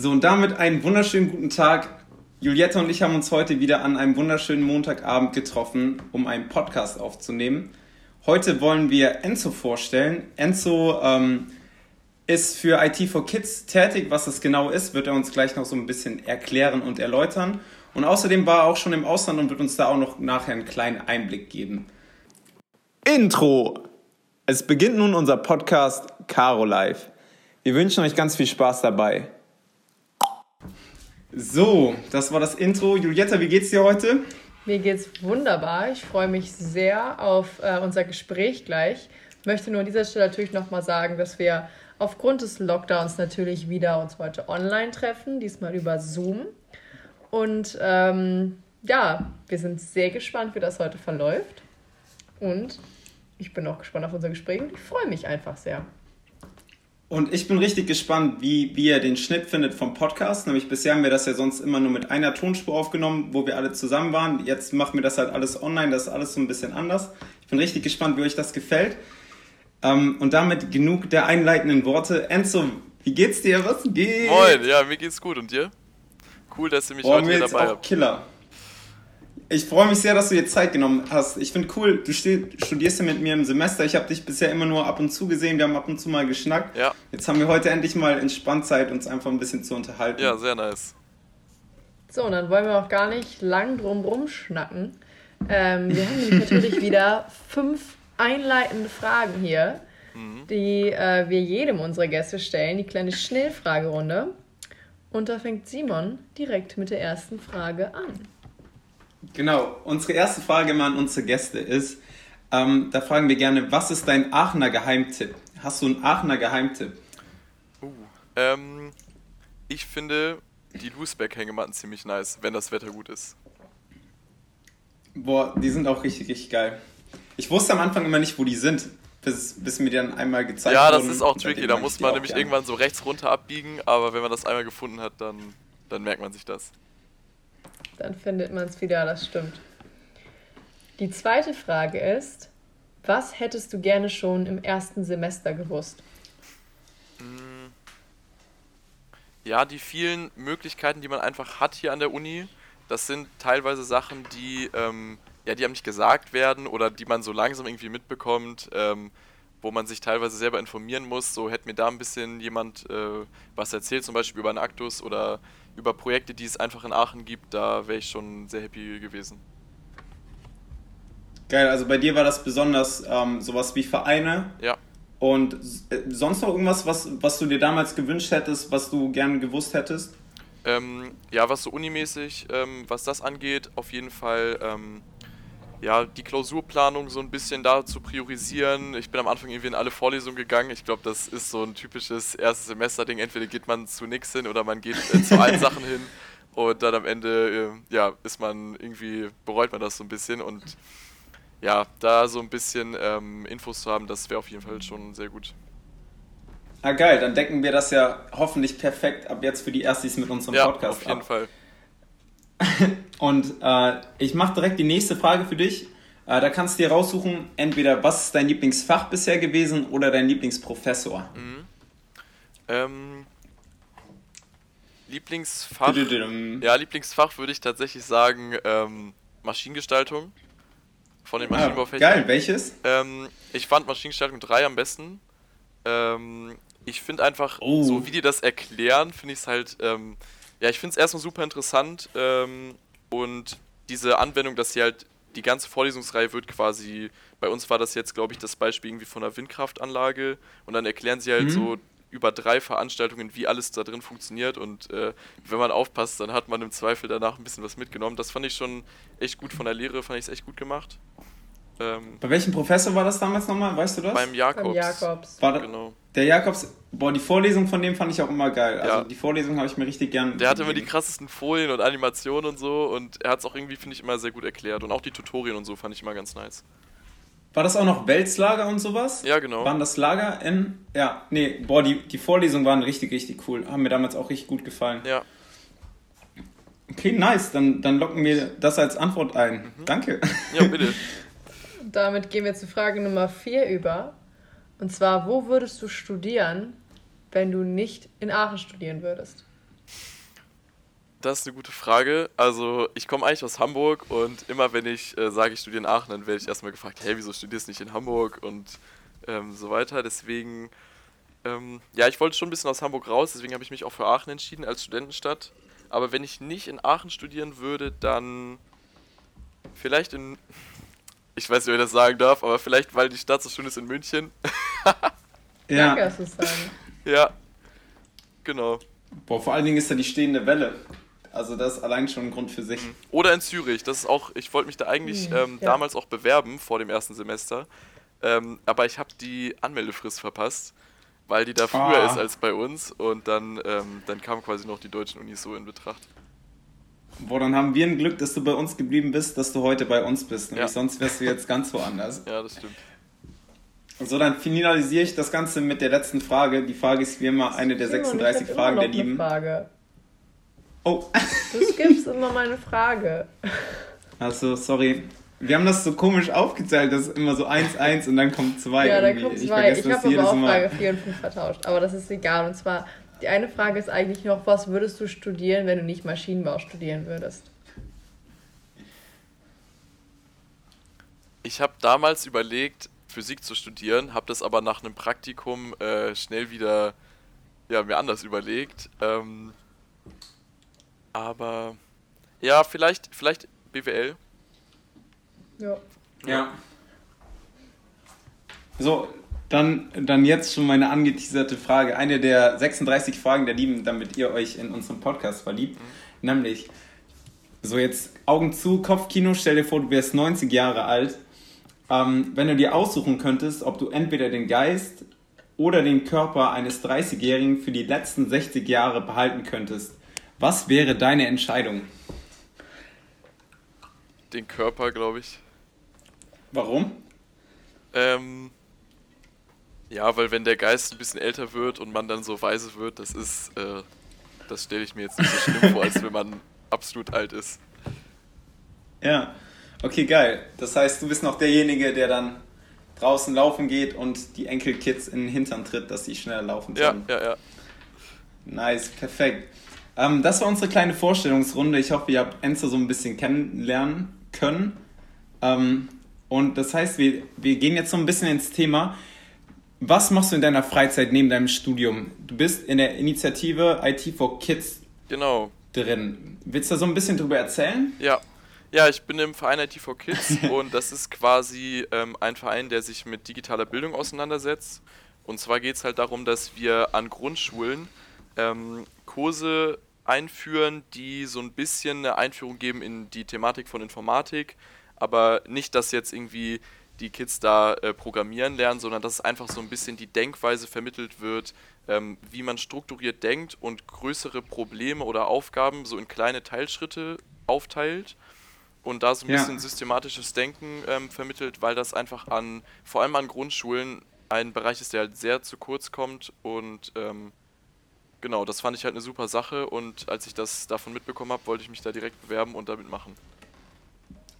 So, und damit einen wunderschönen guten Tag. Juliette und ich haben uns heute wieder an einem wunderschönen Montagabend getroffen, um einen Podcast aufzunehmen. Heute wollen wir Enzo vorstellen. Enzo ähm, ist für IT for Kids tätig. Was das genau ist, wird er uns gleich noch so ein bisschen erklären und erläutern. Und außerdem war er auch schon im Ausland und wird uns da auch noch nachher einen kleinen Einblick geben. Intro! Es beginnt nun unser Podcast Caro Live. Wir wünschen euch ganz viel Spaß dabei. So, das war das Intro. Julietta, wie geht's dir heute? Mir geht's wunderbar. Ich freue mich sehr auf äh, unser Gespräch gleich. Ich möchte nur an dieser Stelle natürlich nochmal sagen, dass wir aufgrund des Lockdowns natürlich wieder uns heute online treffen, diesmal über Zoom. Und ähm, ja, wir sind sehr gespannt, wie das heute verläuft. Und ich bin auch gespannt auf unser Gespräch und ich freue mich einfach sehr. Und ich bin richtig gespannt, wie, wie ihr den Schnitt findet vom Podcast. Nämlich bisher haben wir das ja sonst immer nur mit einer Tonspur aufgenommen, wo wir alle zusammen waren. Jetzt machen wir das halt alles online, das ist alles so ein bisschen anders. Ich bin richtig gespannt, wie euch das gefällt. Ähm, und damit genug der einleitenden Worte. Enzo, wie geht's dir? Was geht? Moin, ja, mir geht's gut. Und dir? Cool, dass ihr mich Boah, heute hier dabei habt. Killer. Ich freue mich sehr, dass du dir Zeit genommen hast. Ich finde cool, du studierst ja mit mir im Semester. Ich habe dich bisher immer nur ab und zu gesehen. Wir haben ab und zu mal geschnackt. Ja. Jetzt haben wir heute endlich mal entspannt Zeit, uns einfach ein bisschen zu unterhalten. Ja, sehr nice. So, und dann wollen wir auch gar nicht lang drum rumschnacken. Ähm, wir haben nämlich natürlich wieder fünf einleitende Fragen hier, mhm. die äh, wir jedem unserer Gäste stellen. Die kleine Schnellfragerunde. Und da fängt Simon direkt mit der ersten Frage an. Genau, unsere erste Frage mal an unsere Gäste ist, ähm, da fragen wir gerne, was ist dein Aachener Geheimtipp? Hast du einen Aachener Geheimtipp? Uh, ähm, ich finde die Loosback-Hängematten ziemlich nice, wenn das Wetter gut ist. Boah, die sind auch richtig, richtig geil. Ich wusste am Anfang immer nicht, wo die sind, bis, bis mir die dann einmal gezeigt Ja, das ist auch tricky, da muss man nämlich irgendwann so rechts runter abbiegen, aber wenn man das einmal gefunden hat, dann, dann merkt man sich das. Dann findet man es wieder, das stimmt. Die zweite Frage ist, was hättest du gerne schon im ersten Semester gewusst? Mm. Ja, die vielen Möglichkeiten, die man einfach hat hier an der Uni, das sind teilweise Sachen, die, ähm, ja, die einem nicht gesagt werden oder die man so langsam irgendwie mitbekommt, ähm, wo man sich teilweise selber informieren muss. So hätte mir da ein bisschen jemand äh, was erzählt, zum Beispiel über einen Aktus oder über Projekte, die es einfach in Aachen gibt, da wäre ich schon sehr happy gewesen. Geil, also bei dir war das besonders ähm, sowas wie Vereine. Ja. Und äh, sonst noch irgendwas, was, was du dir damals gewünscht hättest, was du gerne gewusst hättest? Ähm, ja, was so unimäßig, ähm, was das angeht, auf jeden Fall ähm, ja, die Klausurplanung so ein bisschen da zu priorisieren. Ich bin am Anfang irgendwie in alle Vorlesungen gegangen. Ich glaube, das ist so ein typisches erstes Semester-Ding. Entweder geht man zu nichts hin oder man geht äh, zu allen Sachen hin. Und dann am Ende, äh, ja, ist man irgendwie, bereut man das so ein bisschen. Und ja, da so ein bisschen ähm, Infos zu haben, das wäre auf jeden Fall schon sehr gut. Ah, geil, dann decken wir das ja hoffentlich perfekt ab jetzt für die Erstis mit unserem ja, Podcast auf jeden ab. Fall. Und äh, ich mache direkt die nächste Frage für dich. Äh, da kannst du dir raussuchen, entweder was ist dein Lieblingsfach bisher gewesen oder dein Lieblingsprofessor. Mhm. Ähm, Lieblingsfach. Ja, Lieblingsfach würde ich tatsächlich sagen ähm, Maschinengestaltung von den ah, Maschinenbaufächern. Ah, geil, welches? Ähm, ich fand Maschinengestaltung 3 am besten. Ähm, ich finde einfach, oh. so wie die das erklären, finde ich es halt ähm, ja, ich finde es erstmal super interessant ähm, und diese Anwendung, dass sie halt die ganze Vorlesungsreihe wird quasi, bei uns war das jetzt, glaube ich, das Beispiel irgendwie von einer Windkraftanlage und dann erklären sie halt mhm. so über drei Veranstaltungen, wie alles da drin funktioniert und äh, wenn man aufpasst, dann hat man im Zweifel danach ein bisschen was mitgenommen. Das fand ich schon echt gut von der Lehre, fand ich es echt gut gemacht. Ähm, Bei welchem Professor war das damals nochmal? Weißt du das? Beim Jakobs. Beim Jakobs. War da, genau. Der Jakobs, boah, die Vorlesung von dem fand ich auch immer geil. Also ja. die Vorlesung habe ich mir richtig gern. Der hatte immer die krassesten Folien und Animationen und so und er hat es auch irgendwie, finde ich, immer sehr gut erklärt. Und auch die Tutorien und so fand ich immer ganz nice. War das auch noch Weltslager und sowas? Ja, genau. Waren das Lager in. Ja, nee, boah, die, die Vorlesungen waren richtig, richtig cool. Haben mir damals auch richtig gut gefallen. Ja. Okay, nice. Dann, dann locken wir das als Antwort ein. Mhm. Danke. Ja, bitte. damit gehen wir zu Frage Nummer 4 über. Und zwar, wo würdest du studieren, wenn du nicht in Aachen studieren würdest? Das ist eine gute Frage. Also, ich komme eigentlich aus Hamburg und immer wenn ich äh, sage, ich studiere in Aachen, dann werde ich erstmal gefragt, hey, wieso studierst du nicht in Hamburg und ähm, so weiter. Deswegen, ähm, ja, ich wollte schon ein bisschen aus Hamburg raus, deswegen habe ich mich auch für Aachen entschieden als Studentenstadt. Aber wenn ich nicht in Aachen studieren würde, dann vielleicht in, ich weiß nicht, ob ich das sagen darf, aber vielleicht, weil die Stadt so schön ist in München. ja. Danke, dass du sagen. Ja, genau. Boah, vor allen Dingen ist da die stehende Welle. Also das ist allein schon ein Grund für sich. Mhm. Oder in Zürich. Das ist auch, ich wollte mich da eigentlich mhm, ähm, ja. damals auch bewerben vor dem ersten Semester. Ähm, aber ich habe die Anmeldefrist verpasst, weil die da früher ah. ist als bei uns. Und dann, ähm, dann kamen quasi noch die deutschen Unis so in Betracht. Boah, dann haben wir ein Glück, dass du bei uns geblieben bist, dass du heute bei uns bist. Nämlich ja. sonst wärst du jetzt ganz woanders. Ja, das stimmt. So, dann finalisiere ich das Ganze mit der letzten Frage. Die Frage ist wie immer eine der 36 Fragen der Lieben. Frage. Oh. Du skippst immer meine Frage. Achso, sorry. Wir haben das so komisch aufgeteilt, dass immer so 1, 1 und dann kommt 2. Ja, dann kommt 2. Ich, ich habe aber auch. Frage 4 und 5 vertauscht. Aber das ist egal. Und zwar, die eine Frage ist eigentlich noch, was würdest du studieren, wenn du nicht Maschinenbau studieren würdest? Ich habe damals überlegt, Physik zu studieren, habe das aber nach einem Praktikum äh, schnell wieder ja, mir anders überlegt. Ähm, aber ja, vielleicht, vielleicht BWL. Ja. Ja. So, dann, dann jetzt schon meine angeteaserte Frage. Eine der 36 Fragen der Lieben, damit ihr euch in unseren Podcast verliebt. Mhm. Nämlich, so jetzt Augen zu, Kopfkino, stell dir vor, du wärst 90 Jahre alt. Ähm, wenn du dir aussuchen könntest, ob du entweder den Geist oder den Körper eines 30-Jährigen für die letzten 60 Jahre behalten könntest, was wäre deine Entscheidung? Den Körper, glaube ich. Warum? Ähm, ja, weil wenn der Geist ein bisschen älter wird und man dann so weise wird, das ist, äh, das stelle ich mir jetzt nicht so schlimm vor, als wenn man absolut alt ist. Ja, okay, geil. Das heißt, du bist noch derjenige, der dann draußen laufen geht und die Enkelkids in den Hintern tritt, dass sie schneller laufen können. Ja, ja, ja. Nice, perfekt. Ähm, das war unsere kleine Vorstellungsrunde. Ich hoffe, ihr habt Enzo so ein bisschen kennenlernen können. Ähm, und das heißt, wir, wir gehen jetzt so ein bisschen ins Thema. Was machst du in deiner Freizeit neben deinem Studium? Du bist in der Initiative IT for Kids genau. drin. Willst du da so ein bisschen drüber erzählen? Ja. Ja, ich bin im Verein IT for Kids und das ist quasi ähm, ein Verein, der sich mit digitaler Bildung auseinandersetzt. Und zwar geht es halt darum, dass wir an Grundschulen ähm, Kurse einführen, die so ein bisschen eine Einführung geben in die Thematik von Informatik, aber nicht, dass jetzt irgendwie die Kids da äh, programmieren lernen, sondern dass einfach so ein bisschen die Denkweise vermittelt wird, ähm, wie man strukturiert denkt und größere Probleme oder Aufgaben so in kleine Teilschritte aufteilt und da so ein ja. bisschen systematisches Denken ähm, vermittelt, weil das einfach an, vor allem an Grundschulen, ein Bereich ist, der halt sehr zu kurz kommt und ähm, genau, das fand ich halt eine super Sache und als ich das davon mitbekommen habe, wollte ich mich da direkt bewerben und damit machen.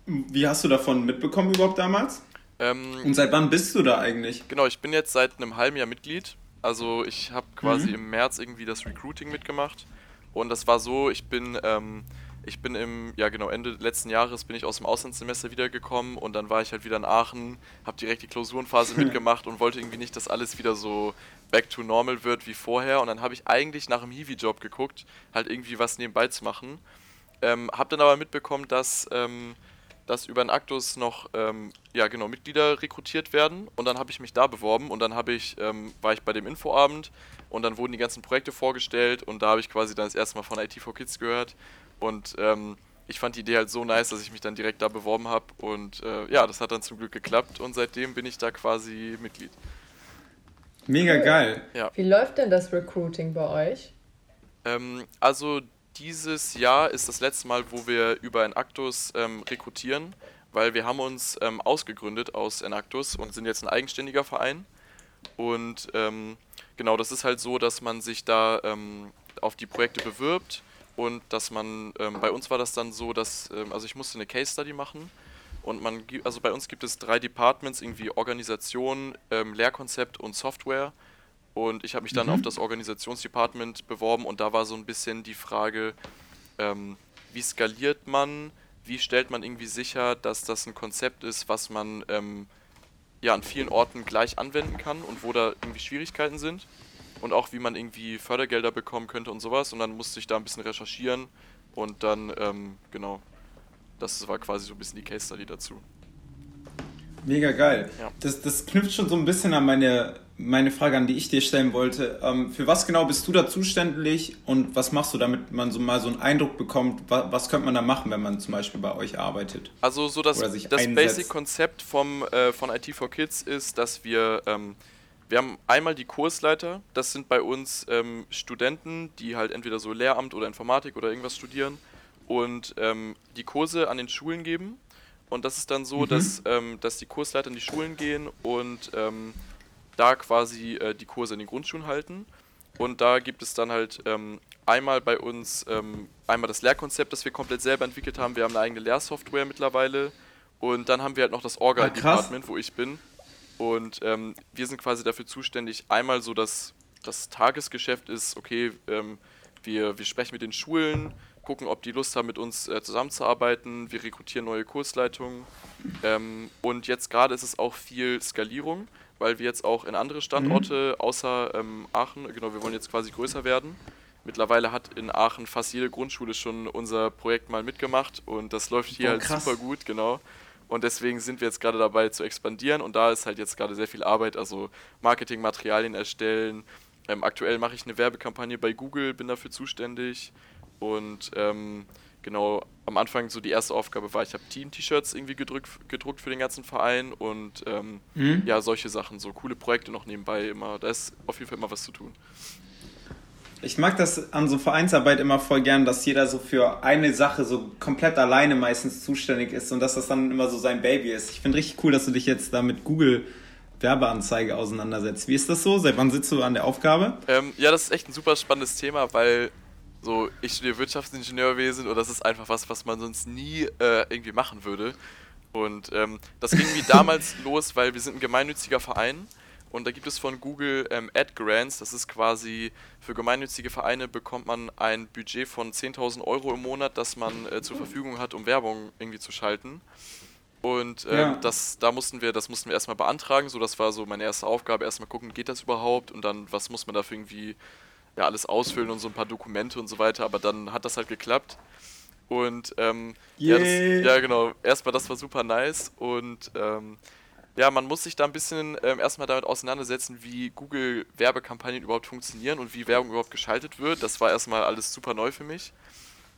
Wie hast du davon mitbekommen überhaupt damals? Ähm, und seit wann bist du da eigentlich? Genau, ich bin jetzt seit einem halben Jahr Mitglied. Also ich habe quasi mhm. im März irgendwie das Recruiting mitgemacht und das war so, ich bin ähm, ich bin im, ja genau, Ende letzten Jahres bin ich aus dem Auslandssemester wiedergekommen und dann war ich halt wieder in Aachen, habe direkt die Klausurenphase mitgemacht und wollte irgendwie nicht, dass alles wieder so back to normal wird wie vorher. Und dann habe ich eigentlich nach einem Hiwi-Job geguckt, halt irgendwie was nebenbei zu machen. Ähm, habe dann aber mitbekommen, dass, ähm, dass über den Aktus noch ähm, ja, genau, Mitglieder rekrutiert werden. Und dann habe ich mich da beworben und dann habe ich, ähm, war ich bei dem Infoabend und dann wurden die ganzen Projekte vorgestellt und da habe ich quasi dann das erste Mal von IT 4 Kids gehört und ähm, ich fand die Idee halt so nice, dass ich mich dann direkt da beworben habe. Und äh, ja, das hat dann zum Glück geklappt und seitdem bin ich da quasi Mitglied. Mega geil. Ja. Wie läuft denn das Recruiting bei euch? Ähm, also dieses Jahr ist das letzte Mal, wo wir über Enactus ähm, rekrutieren, weil wir haben uns ähm, ausgegründet aus Enactus und sind jetzt ein eigenständiger Verein. Und ähm, genau, das ist halt so, dass man sich da ähm, auf die Projekte bewirbt und dass man, ähm, bei uns war das dann so, dass, ähm, also ich musste eine Case Study machen und man, also bei uns gibt es drei Departments, irgendwie Organisation, Lehrkonzept und Software Und ich habe mich dann mhm. auf das Organisationsdepartment beworben und da war so ein bisschen die Frage, ähm, wie skaliert man, wie stellt man irgendwie sicher, dass das ein Konzept ist, was man ähm, ja an vielen Orten gleich anwenden kann und wo da irgendwie Schwierigkeiten sind und auch wie man irgendwie Fördergelder bekommen könnte und sowas und dann musste ich da ein bisschen recherchieren und dann ähm, genau das war quasi so ein bisschen die Case Study dazu. Mega geil. Ja. Das, das knüpft schon so ein bisschen an meine, meine Frage an, die ich dir stellen wollte. Ähm, für was genau bist du da zuständig und was machst du, damit man so mal so einen Eindruck bekommt, was, was könnte man da machen, wenn man zum Beispiel bei euch arbeitet? Also so das, das Basic-Konzept äh, von IT for Kids ist, dass wir, ähm, wir haben einmal die Kursleiter, das sind bei uns ähm, Studenten, die halt entweder so Lehramt oder Informatik oder irgendwas studieren und ähm, die Kurse an den Schulen geben und das ist dann so, mhm. dass, ähm, dass die Kursleiter in die Schulen gehen und ähm, da quasi äh, die Kurse in den Grundschulen halten. Und da gibt es dann halt ähm, einmal bei uns ähm, einmal das Lehrkonzept, das wir komplett selber entwickelt haben. Wir haben eine eigene Lehrsoftware mittlerweile. Und dann haben wir halt noch das Orga-Department, ah, wo ich bin. Und ähm, wir sind quasi dafür zuständig, einmal so, dass das Tagesgeschäft ist, okay, ähm, wir, wir sprechen mit den Schulen, gucken, ob die Lust haben, mit uns äh, zusammenzuarbeiten. Wir rekrutieren neue Kursleitungen. Ähm, und jetzt gerade ist es auch viel Skalierung, weil wir jetzt auch in andere Standorte mhm. außer ähm, Aachen, genau, wir wollen jetzt quasi größer werden. Mittlerweile hat in Aachen fast jede Grundschule schon unser Projekt mal mitgemacht und das läuft hier oh, halt super gut, genau. Und deswegen sind wir jetzt gerade dabei zu expandieren und da ist halt jetzt gerade sehr viel Arbeit, also Marketingmaterialien erstellen. Ähm, aktuell mache ich eine Werbekampagne bei Google, bin dafür zuständig. Und ähm, genau am Anfang so die erste Aufgabe war, ich habe Team-T-Shirts irgendwie gedrückt, gedruckt für den ganzen Verein und ähm, mhm. ja, solche Sachen, so coole Projekte noch nebenbei immer. Da ist auf jeden Fall immer was zu tun. Ich mag das an so Vereinsarbeit immer voll gern, dass jeder so für eine Sache so komplett alleine meistens zuständig ist und dass das dann immer so sein Baby ist. Ich finde richtig cool, dass du dich jetzt da mit Google Werbeanzeige auseinandersetzt. Wie ist das so? Seit wann sitzt du an der Aufgabe? Ähm, ja, das ist echt ein super spannendes Thema, weil so, ich studiere Wirtschaftsingenieurwesen und das ist einfach was, was man sonst nie äh, irgendwie machen würde. Und ähm, das ging wie damals los, weil wir sind ein gemeinnütziger Verein und da gibt es von Google ähm, Ad Grants, das ist quasi für gemeinnützige Vereine bekommt man ein Budget von 10.000 Euro im Monat, das man äh, zur Verfügung hat, um Werbung irgendwie zu schalten. Und ähm, ja. das, da mussten wir, das mussten wir erstmal beantragen, so das war so meine erste Aufgabe, erstmal gucken, geht das überhaupt und dann, was muss man dafür irgendwie ja, alles ausfüllen und so ein paar Dokumente und so weiter, aber dann hat das halt geklappt. Und ähm, yeah. ja, das, ja, genau, erstmal das war super nice und ähm, ja, man muss sich da ein bisschen ähm, erstmal damit auseinandersetzen, wie Google Werbekampagnen überhaupt funktionieren und wie Werbung überhaupt geschaltet wird. Das war erstmal alles super neu für mich.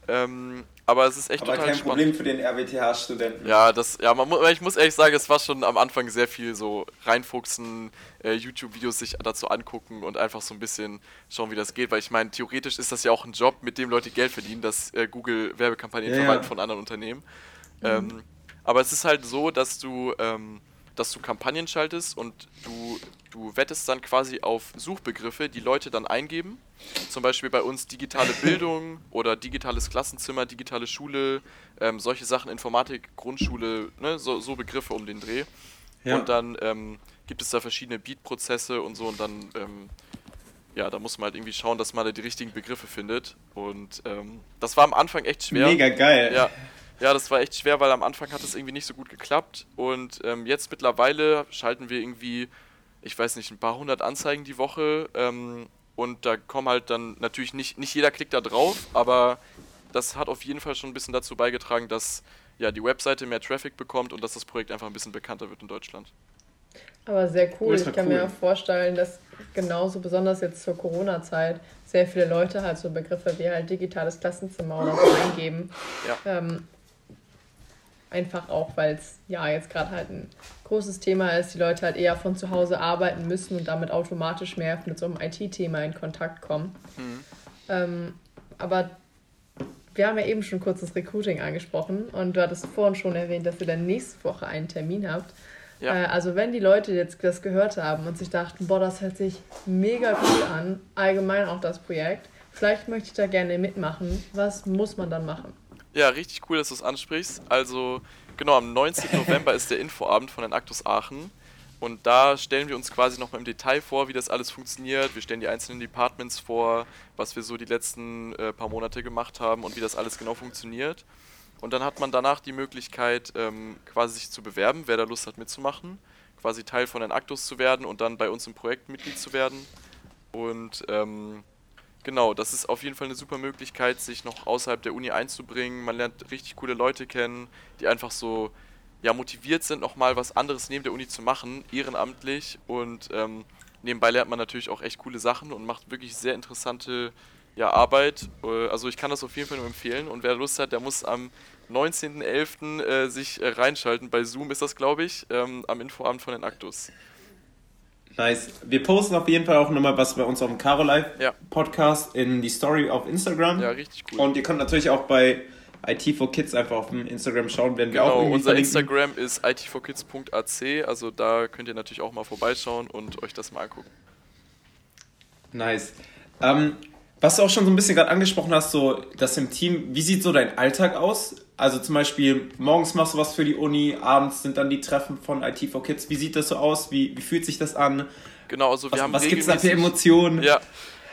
Ähm, aber es ist echt aber total kein spannend. Problem für den RWTH-Studenten. Ja, das, ja, man, ich muss ehrlich sagen, es war schon am Anfang sehr viel so reinfuchsen, äh, YouTube-Videos sich dazu angucken und einfach so ein bisschen schauen, wie das geht. Weil ich meine, theoretisch ist das ja auch ein Job, mit dem Leute Geld verdienen, dass äh, Google Werbekampagnen ja, verwaltet ja. von anderen Unternehmen. Mhm. Ähm, aber es ist halt so, dass du ähm, dass du Kampagnen schaltest und du, du wettest dann quasi auf Suchbegriffe, die Leute dann eingeben. Zum Beispiel bei uns digitale Bildung oder digitales Klassenzimmer, digitale Schule, ähm, solche Sachen, Informatik, Grundschule, ne, so, so Begriffe um den Dreh. Ja. Und dann ähm, gibt es da verschiedene Beat-Prozesse und so und dann, ähm, ja, da muss man halt irgendwie schauen, dass man da die richtigen Begriffe findet. Und ähm, das war am Anfang echt schwer. Mega geil. Ja, ja, das war echt schwer, weil am Anfang hat es irgendwie nicht so gut geklappt. Und ähm, jetzt mittlerweile schalten wir irgendwie, ich weiß nicht, ein paar hundert Anzeigen die Woche. Ähm, und da kommen halt dann natürlich nicht, nicht jeder klickt da drauf, aber das hat auf jeden Fall schon ein bisschen dazu beigetragen, dass ja, die Webseite mehr Traffic bekommt und dass das Projekt einfach ein bisschen bekannter wird in Deutschland. Aber sehr cool. Ich kann cool. mir vorstellen, dass genauso besonders jetzt zur Corona-Zeit sehr viele Leute halt so Begriffe wie halt digitales Klassenzimmer oder so eingeben. Ja. Ähm, Einfach auch, weil es ja jetzt gerade halt ein großes Thema ist, die Leute halt eher von zu Hause arbeiten müssen und damit automatisch mehr mit so einem IT-Thema in Kontakt kommen. Mhm. Ähm, aber wir haben ja eben schon kurz das Recruiting angesprochen und du hattest vorhin schon erwähnt, dass ihr dann nächste Woche einen Termin habt. Ja. Äh, also wenn die Leute jetzt das gehört haben und sich dachten, boah, das hört sich mega cool an, allgemein auch das Projekt, vielleicht möchte ich da gerne mitmachen, was muss man dann machen? Ja, richtig cool, dass du es ansprichst. Also, genau, am 19. November ist der Infoabend von den Actus Aachen. Und da stellen wir uns quasi nochmal im Detail vor, wie das alles funktioniert. Wir stellen die einzelnen Departments vor, was wir so die letzten äh, paar Monate gemacht haben und wie das alles genau funktioniert. Und dann hat man danach die Möglichkeit, ähm, quasi sich zu bewerben, wer da Lust hat mitzumachen, quasi Teil von den Actus zu werden und dann bei uns im Projekt Mitglied zu werden. Und ähm, genau, das ist auf jeden Fall eine super Möglichkeit, sich noch außerhalb der Uni einzubringen. Man lernt richtig coole Leute kennen, die einfach so ja, motiviert sind, nochmal was anderes neben der Uni zu machen, ehrenamtlich. Und ähm, nebenbei lernt man natürlich auch echt coole Sachen und macht wirklich sehr interessante ja, Arbeit. Äh, also ich kann das auf jeden Fall nur empfehlen. Und wer Lust hat, der muss am 19.11. Äh, sich äh, reinschalten. Bei Zoom ist das, glaube ich, ähm, am Infoabend von den Aktus. Nice. Wir posten auf jeden Fall auch nochmal was bei uns auf dem Caro Live ja. Podcast in die Story auf Instagram. Ja, richtig cool. Und ihr könnt natürlich auch bei IT for Kids einfach auf dem Instagram schauen, werden wir genau, auch irgendwie unser verlinken. Instagram ist itforkids.ac, also da könnt ihr natürlich auch mal vorbeischauen und euch das mal angucken. Nice. Ähm, was du auch schon so ein bisschen gerade angesprochen hast, so das im Team, wie sieht so dein Alltag aus? Also zum Beispiel, morgens machst du was für die Uni, abends sind dann die Treffen von IT for Kids. Wie sieht das so aus? Wie, wie fühlt sich das an? Genau, also wir was, haben Was gibt es da für Emotionen? Ja,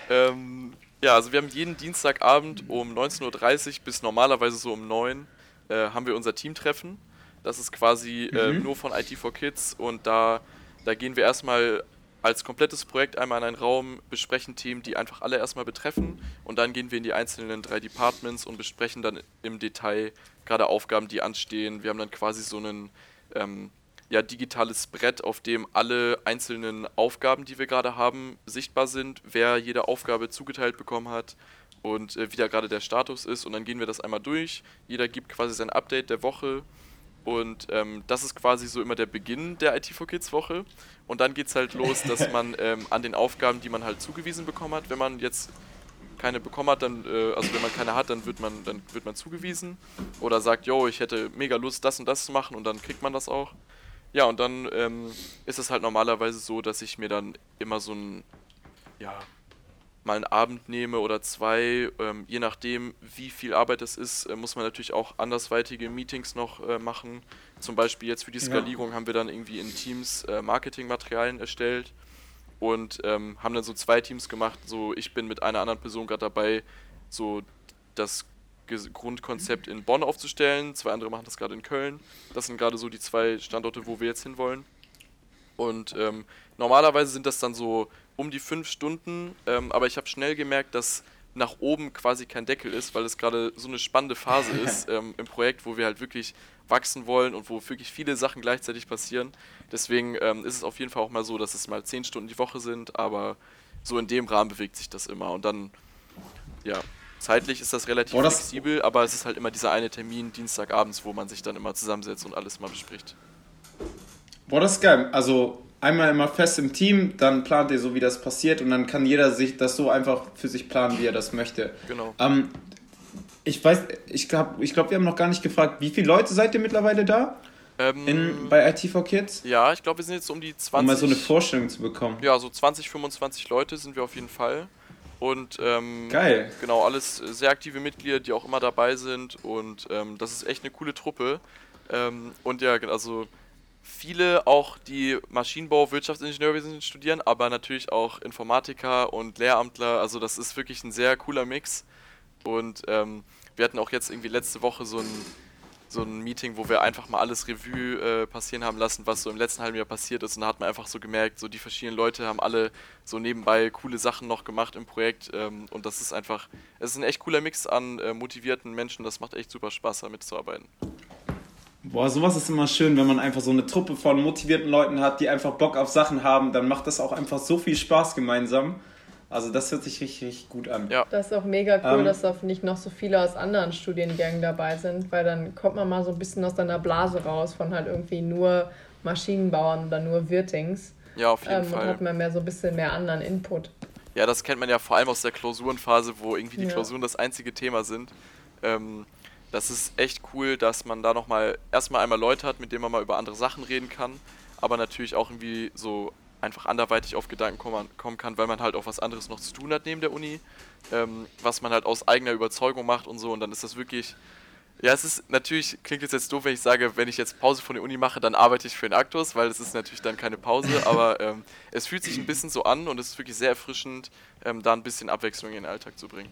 ähm, ja, also wir haben jeden Dienstagabend um 19.30 Uhr bis normalerweise so um 9 Uhr äh, haben wir unser Teamtreffen. Das ist quasi äh, mhm. nur von IT for Kids und da, da gehen wir erstmal als komplettes Projekt einmal in einen Raum, besprechen Themen, die einfach alle erstmal betreffen und dann gehen wir in die einzelnen drei Departments und besprechen dann im Detail gerade Aufgaben, die anstehen. Wir haben dann quasi so ein ähm, ja, digitales Brett, auf dem alle einzelnen Aufgaben, die wir gerade haben, sichtbar sind, wer jede Aufgabe zugeteilt bekommen hat und äh, wie da gerade der Status ist und dann gehen wir das einmal durch. Jeder gibt quasi sein Update der Woche und ähm, das ist quasi so immer der Beginn der IT 4 Kids Woche. Und dann geht es halt los, dass man ähm, an den Aufgaben, die man halt zugewiesen bekommen hat, wenn man jetzt keine bekommen hat, dann, äh, also wenn man keine hat, dann wird man, dann wird man zugewiesen. Oder sagt, yo, ich hätte mega Lust, das und das zu machen und dann kriegt man das auch. Ja, und dann ähm, ist es halt normalerweise so, dass ich mir dann immer so ein, ja, mal einen Abend nehme oder zwei, ähm, je nachdem, wie viel Arbeit es ist, äh, muss man natürlich auch andersweitige Meetings noch äh, machen. Zum Beispiel jetzt für die Skalierung ja. haben wir dann irgendwie in Teams äh, Marketingmaterialien erstellt und ähm, haben dann so zwei Teams gemacht. So, ich bin mit einer anderen Person gerade dabei, so das Grundkonzept in Bonn aufzustellen. Zwei andere machen das gerade in Köln. Das sind gerade so die zwei Standorte, wo wir jetzt hinwollen. Und ähm, normalerweise sind das dann so um die fünf Stunden, ähm, aber ich habe schnell gemerkt, dass nach oben quasi kein Deckel ist, weil es gerade so eine spannende Phase ist ähm, im Projekt, wo wir halt wirklich wachsen wollen und wo wirklich viele Sachen gleichzeitig passieren. Deswegen ähm, ist es auf jeden Fall auch mal so, dass es mal zehn Stunden die Woche sind, aber so in dem Rahmen bewegt sich das immer. Und dann, ja, zeitlich ist das relativ oh, das flexibel, aber es ist halt immer dieser eine Termin Dienstagabends, wo man sich dann immer zusammensetzt und alles mal bespricht. Boah, das ist geil. Also einmal immer fest im Team, dann plant ihr so, wie das passiert und dann kann jeder sich das so einfach für sich planen, wie er das möchte. Genau. Ähm, ich weiß, ich glaube, ich glaub, wir haben noch gar nicht gefragt, wie viele Leute seid ihr mittlerweile da? Ähm, in, bei IT4 Kids? Ja, ich glaube, wir sind jetzt um die 20. Um mal so eine Vorstellung zu bekommen. Ja, so 20, 25 Leute sind wir auf jeden Fall. Und ähm, Geil. genau, alles sehr aktive Mitglieder, die auch immer dabei sind. Und ähm, das ist echt eine coole Truppe. Ähm, und ja, also viele auch, die Maschinenbau, Wirtschaftsingenieurwesen studieren, aber natürlich auch Informatiker und Lehramtler. Also das ist wirklich ein sehr cooler Mix. Und ähm, wir hatten auch jetzt irgendwie letzte Woche so ein, so ein Meeting, wo wir einfach mal alles Revue äh, passieren haben lassen, was so im letzten halben Jahr passiert ist. Und da hat man einfach so gemerkt, so die verschiedenen Leute haben alle so nebenbei coole Sachen noch gemacht im Projekt. Ähm, und das ist einfach, es ist ein echt cooler Mix an äh, motivierten Menschen. Das macht echt super Spaß, damit zu arbeiten. Boah, sowas ist immer schön, wenn man einfach so eine Truppe von motivierten Leuten hat, die einfach Bock auf Sachen haben, dann macht das auch einfach so viel Spaß gemeinsam. Also das hört sich richtig, richtig gut an. Ja. Das ist auch mega cool, ähm, dass da nicht noch so viele aus anderen Studiengängen dabei sind, weil dann kommt man mal so ein bisschen aus deiner Blase raus von halt irgendwie nur Maschinenbauern oder nur Wirtings. Ja, auf jeden ähm, Fall. Und hat man mehr so ein bisschen mehr anderen Input. Ja, das kennt man ja vor allem aus der Klausurenphase, wo irgendwie die ja. Klausuren das einzige Thema sind. Ähm, das ist echt cool, dass man da nochmal erstmal einmal Leute hat, mit denen man mal über andere Sachen reden kann, aber natürlich auch irgendwie so einfach anderweitig auf Gedanken kommen kann, weil man halt auch was anderes noch zu tun hat neben der Uni, ähm, was man halt aus eigener Überzeugung macht und so. Und dann ist das wirklich Ja, es ist natürlich, klingt es jetzt doof, wenn ich sage, wenn ich jetzt Pause von der Uni mache, dann arbeite ich für den Aktus, weil es ist natürlich dann keine Pause, aber ähm, es fühlt sich ein bisschen so an und es ist wirklich sehr erfrischend, ähm, da ein bisschen Abwechslung in den Alltag zu bringen.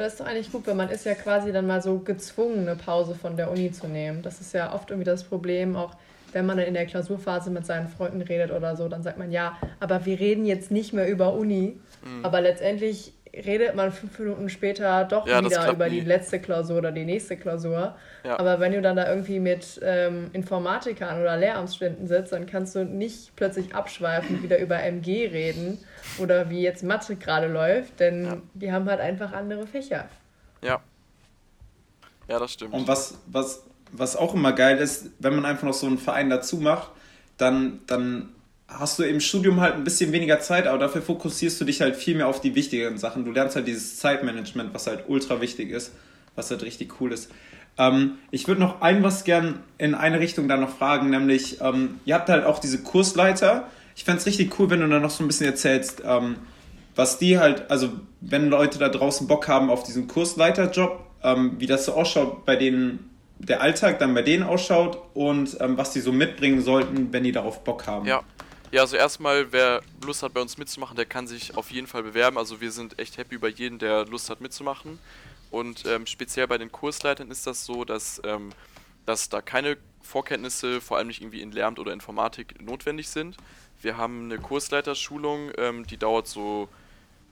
Das ist doch eigentlich gut, weil man ist ja quasi dann mal so gezwungen, eine Pause von der Uni zu nehmen. Das ist ja oft irgendwie das Problem, auch wenn man dann in der Klausurphase mit seinen Freunden redet oder so, dann sagt man ja, aber wir reden jetzt nicht mehr über Uni. Mhm. Aber letztendlich redet man fünf Minuten später doch ja, wieder über nie. die letzte Klausur oder die nächste Klausur. Ja. Aber wenn du dann da irgendwie mit ähm, Informatikern oder Lehramtsstudenten sitzt, dann kannst du nicht plötzlich abschweifen, wieder über MG reden oder wie jetzt Mathe gerade läuft, denn ja. die haben halt einfach andere Fächer. Ja. Ja, das stimmt. Und was, was, was auch immer geil ist, wenn man einfach noch so einen Verein dazu macht, dann, dann hast du im Studium halt ein bisschen weniger Zeit, aber dafür fokussierst du dich halt viel mehr auf die wichtigeren Sachen. Du lernst halt dieses Zeitmanagement, was halt ultra wichtig ist, was halt richtig cool ist. Ähm, ich würde noch ein was gern in eine Richtung da noch fragen, nämlich ähm, ihr habt halt auch diese Kursleiter. Ich fände es richtig cool, wenn du da noch so ein bisschen erzählst, ähm, was die halt, also wenn Leute da draußen Bock haben auf diesen Kursleiterjob, ähm, wie das so ausschaut bei denen, der Alltag dann bei denen ausschaut und ähm, was die so mitbringen sollten, wenn die darauf Bock haben. Ja, ja, also erstmal, wer Lust hat bei uns mitzumachen, der kann sich auf jeden Fall bewerben. Also wir sind echt happy über jeden, der Lust hat mitzumachen. Und ähm, speziell bei den Kursleitern ist das so, dass, ähm, dass da keine Vorkenntnisse, vor allem nicht irgendwie in Lehramt oder Informatik, notwendig sind. Wir haben eine Kursleiterschulung, ähm, die dauert so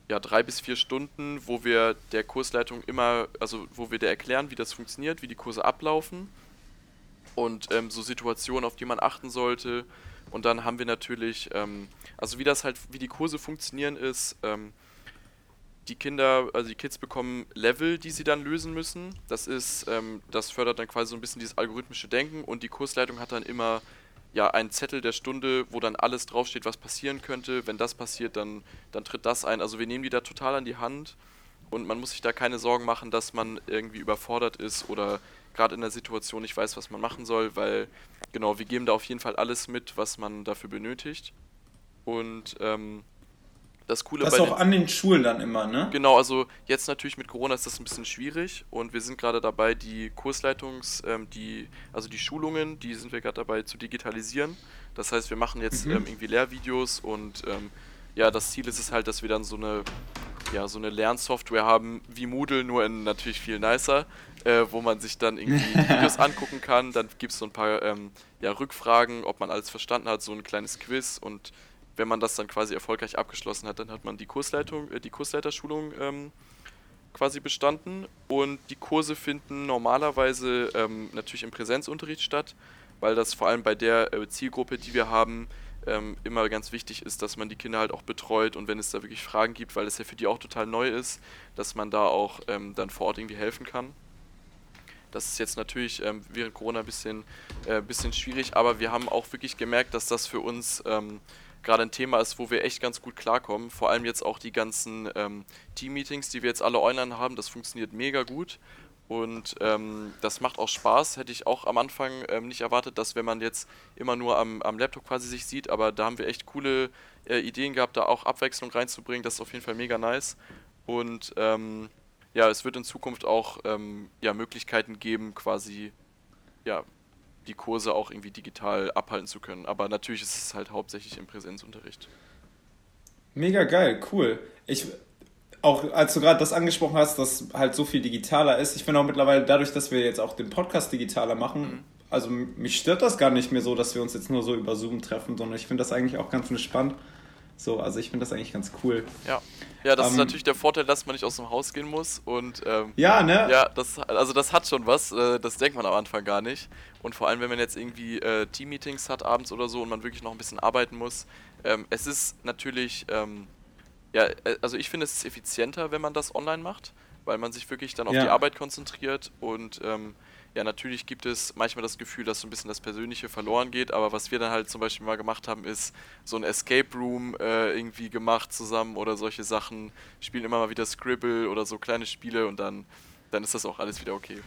ja, drei bis vier Stunden, wo wir der Kursleitung immer, also wo wir der erklären, wie das funktioniert, wie die Kurse ablaufen und ähm, so Situationen, auf die man achten sollte und dann haben wir natürlich, ähm, also wie das halt, wie die Kurse funktionieren ist, ähm, die Kinder, also die Kids bekommen Level, die sie dann lösen müssen. Das ist, ähm, das fördert dann quasi so ein bisschen dieses algorithmische Denken und die Kursleitung hat dann immer ja einen Zettel der Stunde, wo dann alles draufsteht, was passieren könnte. Wenn das passiert, dann, dann tritt das ein. Also wir nehmen die da total an die Hand und man muss sich da keine Sorgen machen, dass man irgendwie überfordert ist oder gerade in der Situation nicht weiß, was man machen soll, weil genau, wir geben da auf jeden Fall alles mit, was man dafür benötigt. Und ähm, das Coole das bei auch den, an den Schulen dann immer, ne? Genau, also jetzt natürlich mit Corona ist das ein bisschen schwierig und wir sind gerade dabei, die Kursleitungs, ähm, die, also die Schulungen, die sind wir gerade dabei zu digitalisieren. Das heißt, wir machen jetzt mhm. ähm, irgendwie Lehrvideos und ähm, ja, das Ziel ist es halt, dass wir dann so eine, ja, so eine Lernsoftware haben wie Moodle, nur in natürlich viel nicer, äh, wo man sich dann irgendwie Videos angucken kann. Dann gibt es so ein paar ähm, ja, Rückfragen, ob man alles verstanden hat, so ein kleines Quiz und wenn man das dann quasi erfolgreich abgeschlossen hat, dann hat man die Kursleitung, äh, die Kursleiterschulung ähm, quasi bestanden und die Kurse finden normalerweise ähm, natürlich im Präsenzunterricht statt, weil das vor allem bei der äh, Zielgruppe, die wir haben, ähm, immer ganz wichtig ist, dass man die Kinder halt auch betreut und wenn es da wirklich Fragen gibt, weil es ja für die auch total neu ist, dass man da auch ähm, dann vor Ort irgendwie helfen kann. Das ist jetzt natürlich ähm, während Corona ein bisschen, äh, bisschen schwierig, aber wir haben auch wirklich gemerkt, dass das für uns ähm, gerade ein Thema ist, wo wir echt ganz gut klarkommen. Vor allem jetzt auch die ganzen ähm, Team-Meetings, die wir jetzt alle online haben, das funktioniert mega gut. Und ähm, das macht auch Spaß. Hätte ich auch am Anfang ähm, nicht erwartet, dass wenn man jetzt immer nur am, am Laptop quasi sich sieht, aber da haben wir echt coole äh, Ideen gehabt, da auch Abwechslung reinzubringen. Das ist auf jeden Fall mega nice. Und ähm, ja, es wird in Zukunft auch ähm, ja, Möglichkeiten geben, quasi ja, die Kurse auch irgendwie digital abhalten zu können. Aber natürlich ist es halt hauptsächlich im Präsenzunterricht. Mega geil, cool. Ich, auch als du gerade das angesprochen hast, dass halt so viel digitaler ist, ich finde auch mittlerweile dadurch, dass wir jetzt auch den Podcast digitaler machen, mhm. also mich stört das gar nicht mehr so, dass wir uns jetzt nur so über Zoom treffen, sondern ich finde das eigentlich auch ganz entspannt. So, also ich finde das eigentlich ganz cool. Ja. Ja, das ähm, ist natürlich der Vorteil, dass man nicht aus dem Haus gehen muss. Und ähm, ja, ne? Ja, das, also das hat schon was. Äh, das denkt man am Anfang gar nicht. Und vor allem, wenn man jetzt irgendwie äh, Team-Meetings hat abends oder so und man wirklich noch ein bisschen arbeiten muss. Ähm, es ist natürlich, ähm, ja, äh, also ich finde es ist effizienter, wenn man das online macht, weil man sich wirklich dann auf ja. die Arbeit konzentriert und ähm, ja, natürlich gibt es manchmal das Gefühl, dass so ein bisschen das Persönliche verloren geht, aber was wir dann halt zum Beispiel mal gemacht haben, ist so ein Escape Room äh, irgendwie gemacht zusammen oder solche Sachen, spielen immer mal wieder Scribble oder so kleine Spiele und dann, dann ist das auch alles wieder okay.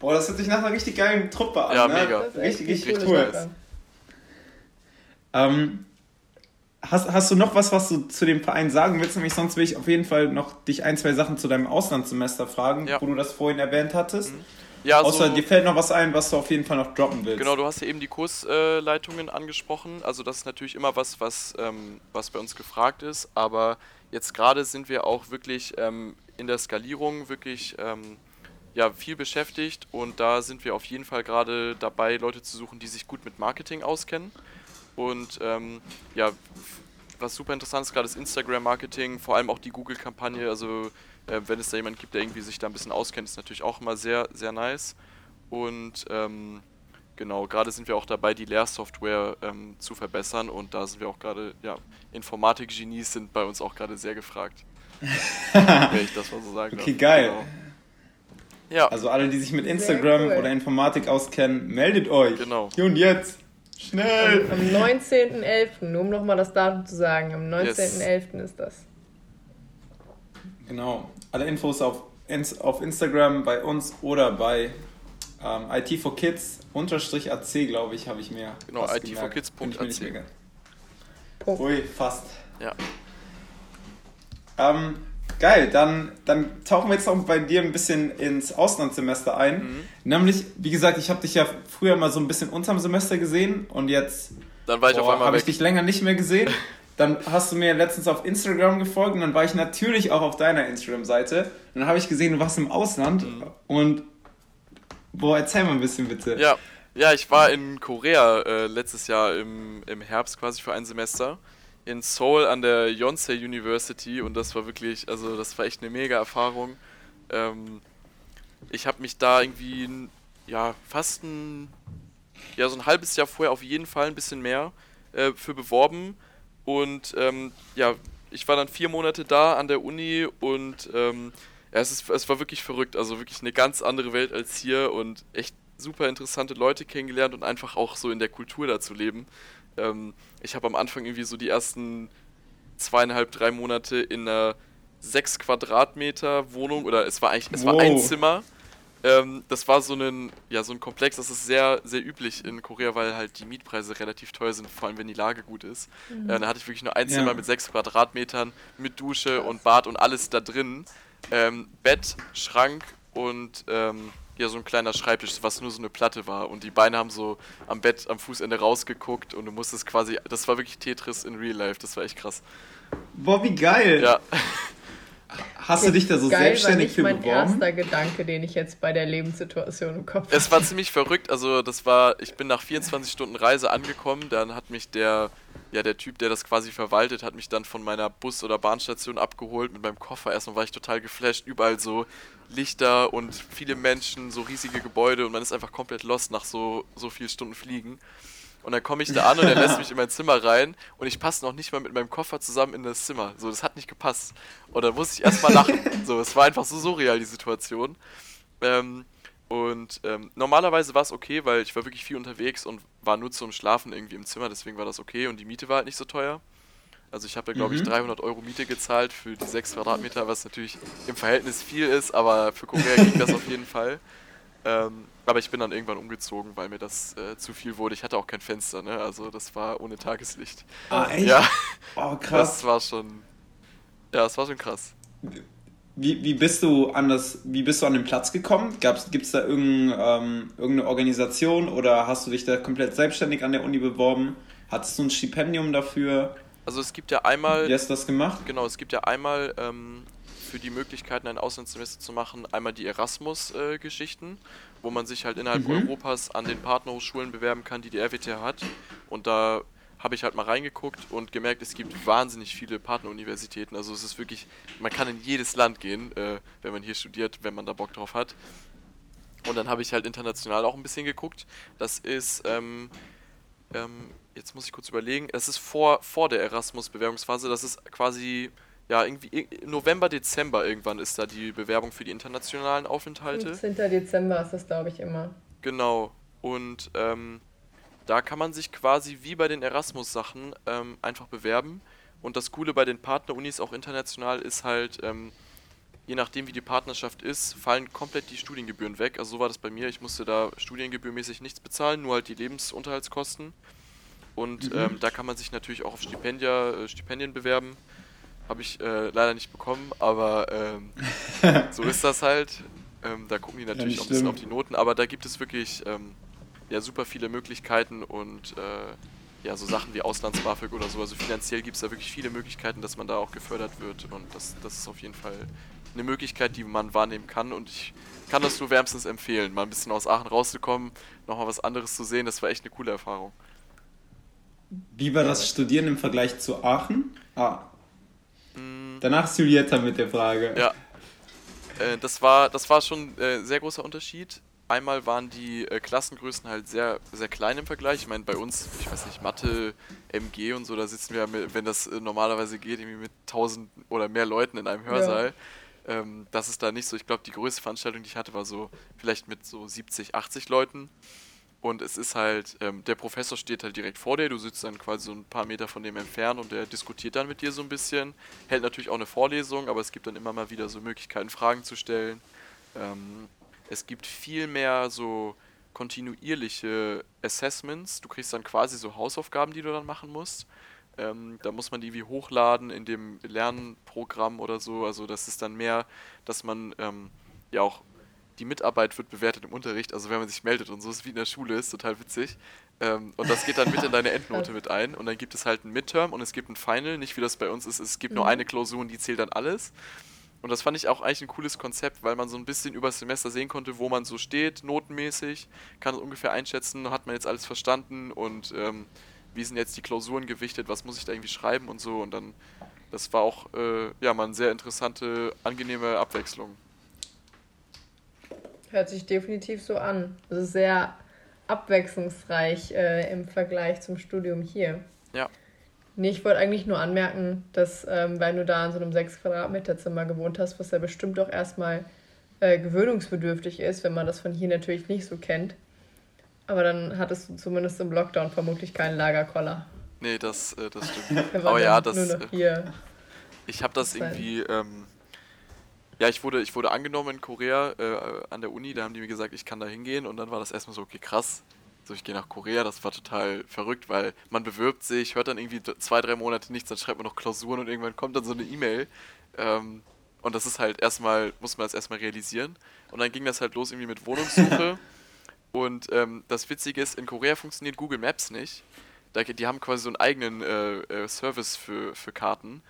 Boah, das hört sich nach einer richtig geilen Truppe an. Ja, ne? mega. Richtig, richtig, richtig cool. Ähm, hast, hast du noch was, was du zu dem Verein sagen willst? Nämlich sonst will ich auf jeden Fall noch dich ein, zwei Sachen zu deinem Auslandssemester fragen, ja. wo du das vorhin erwähnt hattest. Mhm. Ja, Außer so dir fällt noch was ein, was du auf jeden Fall noch droppen willst. Genau, du hast ja eben die Kursleitungen äh, angesprochen. Also das ist natürlich immer was, was, ähm, was bei uns gefragt ist. Aber jetzt gerade sind wir auch wirklich ähm, in der Skalierung wirklich ähm, ja, viel beschäftigt. Und da sind wir auf jeden Fall gerade dabei, Leute zu suchen, die sich gut mit Marketing auskennen. Und ähm, ja, was super interessant ist, gerade das Instagram-Marketing, vor allem auch die Google-Kampagne. Also äh, wenn es da jemanden gibt, der irgendwie sich da ein bisschen auskennt, ist natürlich auch immer sehr, sehr nice. Und ähm, genau, gerade sind wir auch dabei, die Lehrsoftware ähm, zu verbessern und da sind wir auch gerade, ja, Informatik-Genies sind bei uns auch gerade sehr gefragt. Wenn ich das mal so sagen Okay, darf. geil. Genau. Ja. Also alle, die sich mit Instagram cool. oder Informatik auskennen, meldet euch. Genau. Hier und jetzt. Schnell! Am, am 19.11., nur um nochmal das Datum zu sagen, am 19.11. Yes. ist das. Genau. Alle Infos auf, auf Instagram bei uns oder bei ähm, IT for Kids unterstrich AC, glaube ich, habe ich mir. Genau, IT for Kids.ac. Ui, fast. Ja. Ähm, geil, dann, dann tauchen wir jetzt auch bei dir ein bisschen ins Auslandssemester ein. Mhm. Nämlich, wie gesagt, ich habe dich ja früher mal so ein bisschen unterm Semester gesehen und jetzt dann war ich auf einmal habe ich dich länger nicht mehr gesehen. Dann hast du mir letztens auf Instagram gefolgt und dann war ich natürlich auch auf deiner Instagram-Seite. Dann habe ich gesehen, du warst im Ausland mhm. und boah, erzähl mal ein bisschen bitte. Ja, ja ich war in Korea äh, letztes Jahr im, im Herbst quasi für ein Semester in Seoul an der Yonsei University und das war wirklich, also das war echt eine mega Erfahrung. Ähm, ich habe mich da irgendwie, ja, fast ein, ja, so ein halbes Jahr vorher auf jeden Fall ein bisschen mehr äh, für beworben und ähm, ja, ich war dann vier Monate da an der Uni und ähm, ja, es, ist, es war wirklich verrückt. Also wirklich eine ganz andere Welt als hier und echt super interessante Leute kennengelernt und einfach auch so in der Kultur da zu leben. Ähm, ich habe am Anfang irgendwie so die ersten zweieinhalb, drei Monate in einer sechs Quadratmeter Wohnung oder es war eigentlich, es wow. war ein Zimmer ähm, das war so ein, ja, so ein Komplex, das ist sehr, sehr üblich in Korea, weil halt die Mietpreise relativ teuer sind, vor allem wenn die Lage gut ist. Mhm. Äh, da hatte ich wirklich nur ein Zimmer ja. mit sechs Quadratmetern, mit Dusche und Bad und alles da drin. Ähm, Bett, Schrank und ähm, ja, so ein kleiner Schreibtisch, was nur so eine Platte war. Und die Beine haben so am Bett, am Fußende rausgeguckt und du musstest quasi, das war wirklich Tetris in Real Life, das war echt krass. Boah, wie geil! Ja. Hast du dich da so geil, selbstständig für beworben? Das war mein erster Gedanke, den ich jetzt bei der Lebenssituation im Kopf hatte. Es war ziemlich verrückt. Also das war, ich bin nach 24 Stunden Reise angekommen. Dann hat mich der, ja der Typ, der das quasi verwaltet, hat mich dann von meiner Bus- oder Bahnstation abgeholt mit meinem Koffer. Erstmal war ich total geflasht. Überall so Lichter und viele Menschen, so riesige Gebäude und man ist einfach komplett lost nach so, so vielen Stunden Fliegen. Und dann komme ich da an und er lässt mich in mein Zimmer rein und ich passe noch nicht mal mit meinem Koffer zusammen in das Zimmer. So, das hat nicht gepasst. Und dann musste ich erstmal lachen. So, es war einfach so surreal, die Situation. Ähm, und ähm, normalerweise war es okay, weil ich war wirklich viel unterwegs und war nur zum Schlafen irgendwie im Zimmer, deswegen war das okay und die Miete war halt nicht so teuer. Also ich habe da glaube ich 300 mhm. Euro Miete gezahlt für die 6 Quadratmeter, was natürlich im Verhältnis viel ist, aber für Korea ging das auf jeden Fall. Ähm, aber ich bin dann irgendwann umgezogen, weil mir das äh, zu viel wurde. Ich hatte auch kein Fenster, ne? Also das war ohne Tageslicht. Ah, echt? Ja. Oh, krass. Das war schon. Ja, das war schon krass. Wie, wie, bist du an das, wie bist du an den Platz gekommen? Gibt es da irgendein, ähm, irgendeine Organisation oder hast du dich da komplett selbstständig an der Uni beworben? Hattest du ein Stipendium dafür? Also es gibt ja einmal. Wie hast du das gemacht? Genau, es gibt ja einmal ähm, für die Möglichkeiten, ein Auslandssemester zu machen, einmal die Erasmus-Geschichten, wo man sich halt innerhalb mhm. Europas an den Partnerhochschulen bewerben kann, die die RWTH hat. Und da habe ich halt mal reingeguckt und gemerkt, es gibt wahnsinnig viele Partneruniversitäten. Also es ist wirklich, man kann in jedes Land gehen, äh, wenn man hier studiert, wenn man da Bock drauf hat. Und dann habe ich halt international auch ein bisschen geguckt. Das ist, ähm, ähm, jetzt muss ich kurz überlegen, das ist vor, vor der Erasmus-Bewerbungsphase, das ist quasi ja, irgendwie November, Dezember irgendwann ist da die Bewerbung für die internationalen Aufenthalte. 15. Dezember ist das, glaube ich, immer. Genau. Und ähm, da kann man sich quasi wie bei den Erasmus-Sachen ähm, einfach bewerben. Und das Coole bei den Partnerunis auch international ist halt, ähm, je nachdem wie die Partnerschaft ist, fallen komplett die Studiengebühren weg. Also so war das bei mir. Ich musste da studiengebührmäßig nichts bezahlen, nur halt die Lebensunterhaltskosten. Und mhm. Ähm, da kann man sich natürlich auch auf Stipendia, äh, Stipendien bewerben. Habe ich äh, leider nicht bekommen, aber ähm, so ist das halt. Ähm, da gucken die natürlich ja, auch ein bisschen auf die Noten, aber da gibt es wirklich ähm, ja, super viele Möglichkeiten und äh, ja, so Sachen wie Auslands-BAföG oder so. Also finanziell gibt es da wirklich viele Möglichkeiten, dass man da auch gefördert wird und das, das ist auf jeden Fall eine Möglichkeit, die man wahrnehmen kann und ich kann das nur wärmstens empfehlen, mal ein bisschen aus Aachen rauszukommen, nochmal was anderes zu sehen. Das war echt eine coole Erfahrung. Wie war das Studieren im Vergleich zu Aachen? Ah. Danach ist Julietta mit der Frage. Ja. Äh, das, war, das war schon ein äh, sehr großer Unterschied. Einmal waren die äh, Klassengrößen halt sehr, sehr klein im Vergleich. Ich meine, bei uns, ich weiß nicht, Mathe, MG und so, da sitzen wir, mit, wenn das äh, normalerweise geht, irgendwie mit 1000 oder mehr Leuten in einem Hörsaal. Ja. Ähm, das ist da nicht so. Ich glaube, die größte Veranstaltung, die ich hatte, war so vielleicht mit so 70, 80 Leuten. Und es ist halt, ähm, der Professor steht halt direkt vor dir, du sitzt dann quasi so ein paar Meter von dem entfernt und der diskutiert dann mit dir so ein bisschen. Hält natürlich auch eine Vorlesung, aber es gibt dann immer mal wieder so Möglichkeiten, Fragen zu stellen. Ähm, es gibt viel mehr so kontinuierliche Assessments. Du kriegst dann quasi so Hausaufgaben, die du dann machen musst. Ähm, da muss man die wie hochladen in dem Lernprogramm oder so. Also das ist dann mehr, dass man ähm, ja auch die Mitarbeit wird bewertet im Unterricht, also wenn man sich meldet und so, ist wie in der Schule, ist total witzig. Ähm, und das geht dann mit in deine Endnote mit ein. Und dann gibt es halt ein Midterm und es gibt ein Final, nicht wie das bei uns ist, es gibt mhm. nur eine Klausur und die zählt dann alles. Und das fand ich auch eigentlich ein cooles Konzept, weil man so ein bisschen über das Semester sehen konnte, wo man so steht, notenmäßig, kann es ungefähr einschätzen, hat man jetzt alles verstanden und ähm, wie sind jetzt die Klausuren gewichtet, was muss ich da irgendwie schreiben und so. Und dann, das war auch äh, ja, mal eine sehr interessante, angenehme Abwechslung. Hört sich definitiv so an. Also sehr abwechslungsreich äh, im Vergleich zum Studium hier. Ja. Nee, ich wollte eigentlich nur anmerken, dass, ähm, wenn du da in so einem 6 Quadratmeter Zimmer gewohnt hast, was ja bestimmt auch erstmal äh, gewöhnungsbedürftig ist, wenn man das von hier natürlich nicht so kennt, aber dann hattest du zumindest im Lockdown vermutlich keinen Lagerkoller. Nee, das, äh, das stimmt. Aber ja, das. Nur noch hier ich habe das irgendwie. Ähm, ja, ich wurde, ich wurde angenommen in Korea äh, an der Uni. Da haben die mir gesagt, ich kann da hingehen. Und dann war das erstmal so, okay, krass. So, ich gehe nach Korea. Das war total verrückt, weil man bewirbt sich, hört dann irgendwie zwei, drei Monate nichts, dann schreibt man noch Klausuren und irgendwann kommt dann so eine E-Mail. Ähm, und das ist halt erstmal, muss man das erstmal realisieren. Und dann ging das halt los irgendwie mit Wohnungssuche. Und ähm, das Witzige ist, in Korea funktioniert Google Maps nicht. Die haben quasi so einen eigenen äh, äh, Service für, für Karten.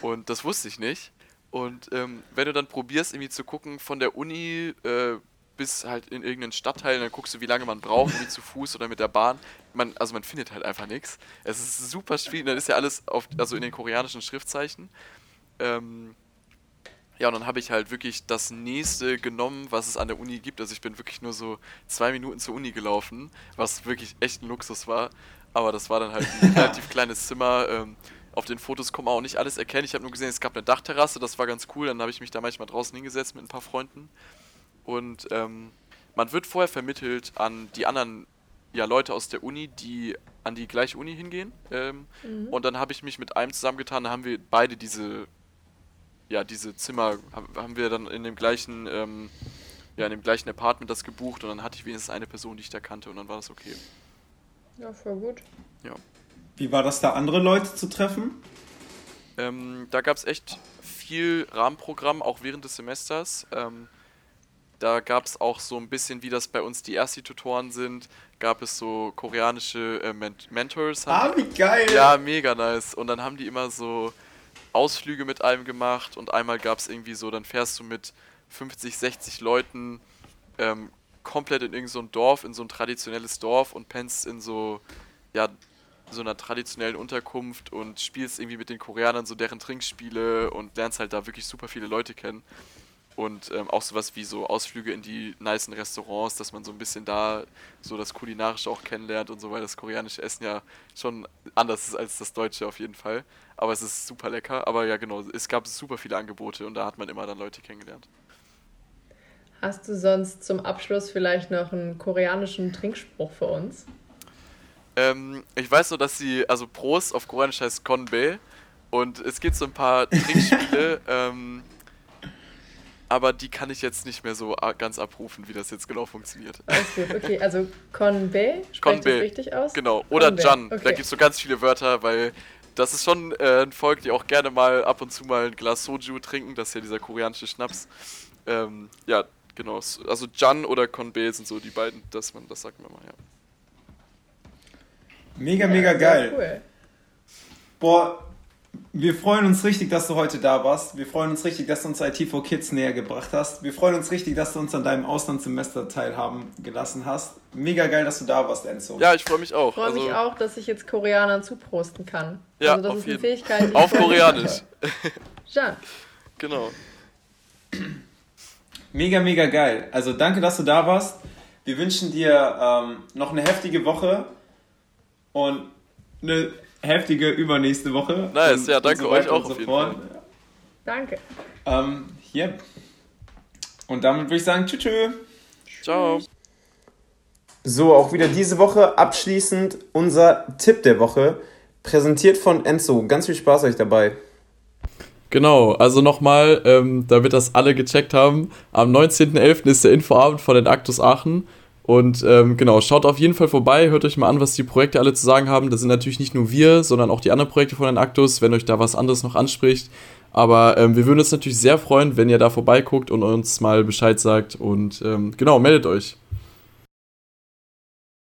Und das wusste ich nicht. Und ähm, wenn du dann probierst, irgendwie zu gucken von der Uni äh, bis halt in irgendeinen Stadtteil, dann guckst du, wie lange man braucht, irgendwie zu Fuß oder mit der Bahn. Man, also man findet halt einfach nichts. Es ist super schwierig. Dann ist ja alles auf, also in den koreanischen Schriftzeichen. Ähm, ja, und dann habe ich halt wirklich das nächste genommen, was es an der Uni gibt. Also ich bin wirklich nur so zwei Minuten zur Uni gelaufen, was wirklich echt ein Luxus war. Aber das war dann halt ein relativ kleines Zimmer. Ähm, auf den Fotos kann man auch nicht alles erkennen. Ich habe nur gesehen, es gab eine Dachterrasse, das war ganz cool. Dann habe ich mich da manchmal draußen hingesetzt mit ein paar Freunden. Und ähm, man wird vorher vermittelt an die anderen ja, Leute aus der Uni, die an die gleiche Uni hingehen. Ähm, mhm. Und dann habe ich mich mit einem zusammengetan, da haben wir beide diese ja, diese Zimmer haben wir dann in dem gleichen, ähm, ja, in dem gleichen Apartment das gebucht und dann hatte ich wenigstens eine Person, die ich da kannte und dann war das okay. Ja, voll gut. Ja. Wie war das da, andere Leute zu treffen? Ähm, da gab es echt viel Rahmenprogramm, auch während des Semesters. Ähm, da gab es auch so ein bisschen, wie das bei uns die Ersti-Tutoren sind, gab es so koreanische äh, Ment Mentors. Ah, wie geil! Ja, mega nice. Und dann haben die immer so Ausflüge mit einem gemacht und einmal gab es irgendwie so, dann fährst du mit 50, 60 Leuten ähm, komplett in irgendein so Dorf, in so ein traditionelles Dorf und pennst in so, ja, so einer traditionellen Unterkunft und spielst irgendwie mit den Koreanern so deren Trinkspiele und lernst halt da wirklich super viele Leute kennen. Und ähm, auch sowas wie so Ausflüge in die nicen Restaurants, dass man so ein bisschen da so das Kulinarische auch kennenlernt und so, weil das koreanische Essen ja schon anders ist als das deutsche auf jeden Fall. Aber es ist super lecker. Aber ja, genau, es gab super viele Angebote und da hat man immer dann Leute kennengelernt. Hast du sonst zum Abschluss vielleicht noch einen koreanischen Trinkspruch für uns? Ähm, ich weiß nur, dass sie, also Prost auf Koreanisch heißt Konbe. Und es gibt so ein paar Trinkspiele. ähm, aber die kann ich jetzt nicht mehr so ganz abrufen, wie das jetzt genau funktioniert. Alles gut, okay. Also Konbe, spricht das richtig aus? Genau, oder Konbe. Jan. Okay. Da gibt es so ganz viele Wörter, weil das ist schon äh, ein Volk, die auch gerne mal ab und zu mal ein Glas Soju trinken. Das ist ja dieser koreanische Schnaps. Ähm, ja, genau, also Jan oder Conbe sind so die beiden, das, man, das sagt man mal, ja. Mega, mega geil. Cool. Boah, wir freuen uns richtig, dass du heute da warst. Wir freuen uns richtig, dass du uns IT for Kids näher gebracht hast. Wir freuen uns richtig, dass du uns an deinem Auslandssemester teilhaben gelassen hast. Mega geil, dass du da warst, Enzo. Ja, ich freue mich auch. Ich freue also mich auch, dass ich jetzt Koreanern zuprosten kann. Ja, also das ist eine Fähigkeit. Die auf Koreanisch. Jean. Genau. Mega, mega geil. Also danke, dass du da warst. Wir wünschen dir ähm, noch eine heftige Woche und eine heftige übernächste Woche. Nice, ja, danke so euch auch so auf jeden Fall. Danke. Ähm, hier. Und damit würde ich sagen, tschüss. tschüss. Ciao. So, auch wieder diese Woche abschließend unser Tipp der Woche, präsentiert von Enzo. Ganz viel Spaß euch dabei. Genau, also nochmal, ähm, damit das alle gecheckt haben, am 19.11. ist der Infoabend von den Actus Aachen. Und ähm, genau, schaut auf jeden Fall vorbei, hört euch mal an, was die Projekte alle zu sagen haben. Das sind natürlich nicht nur wir, sondern auch die anderen Projekte von den Actus, wenn euch da was anderes noch anspricht. Aber ähm, wir würden uns natürlich sehr freuen, wenn ihr da vorbeiguckt und uns mal Bescheid sagt. Und ähm, genau, meldet euch.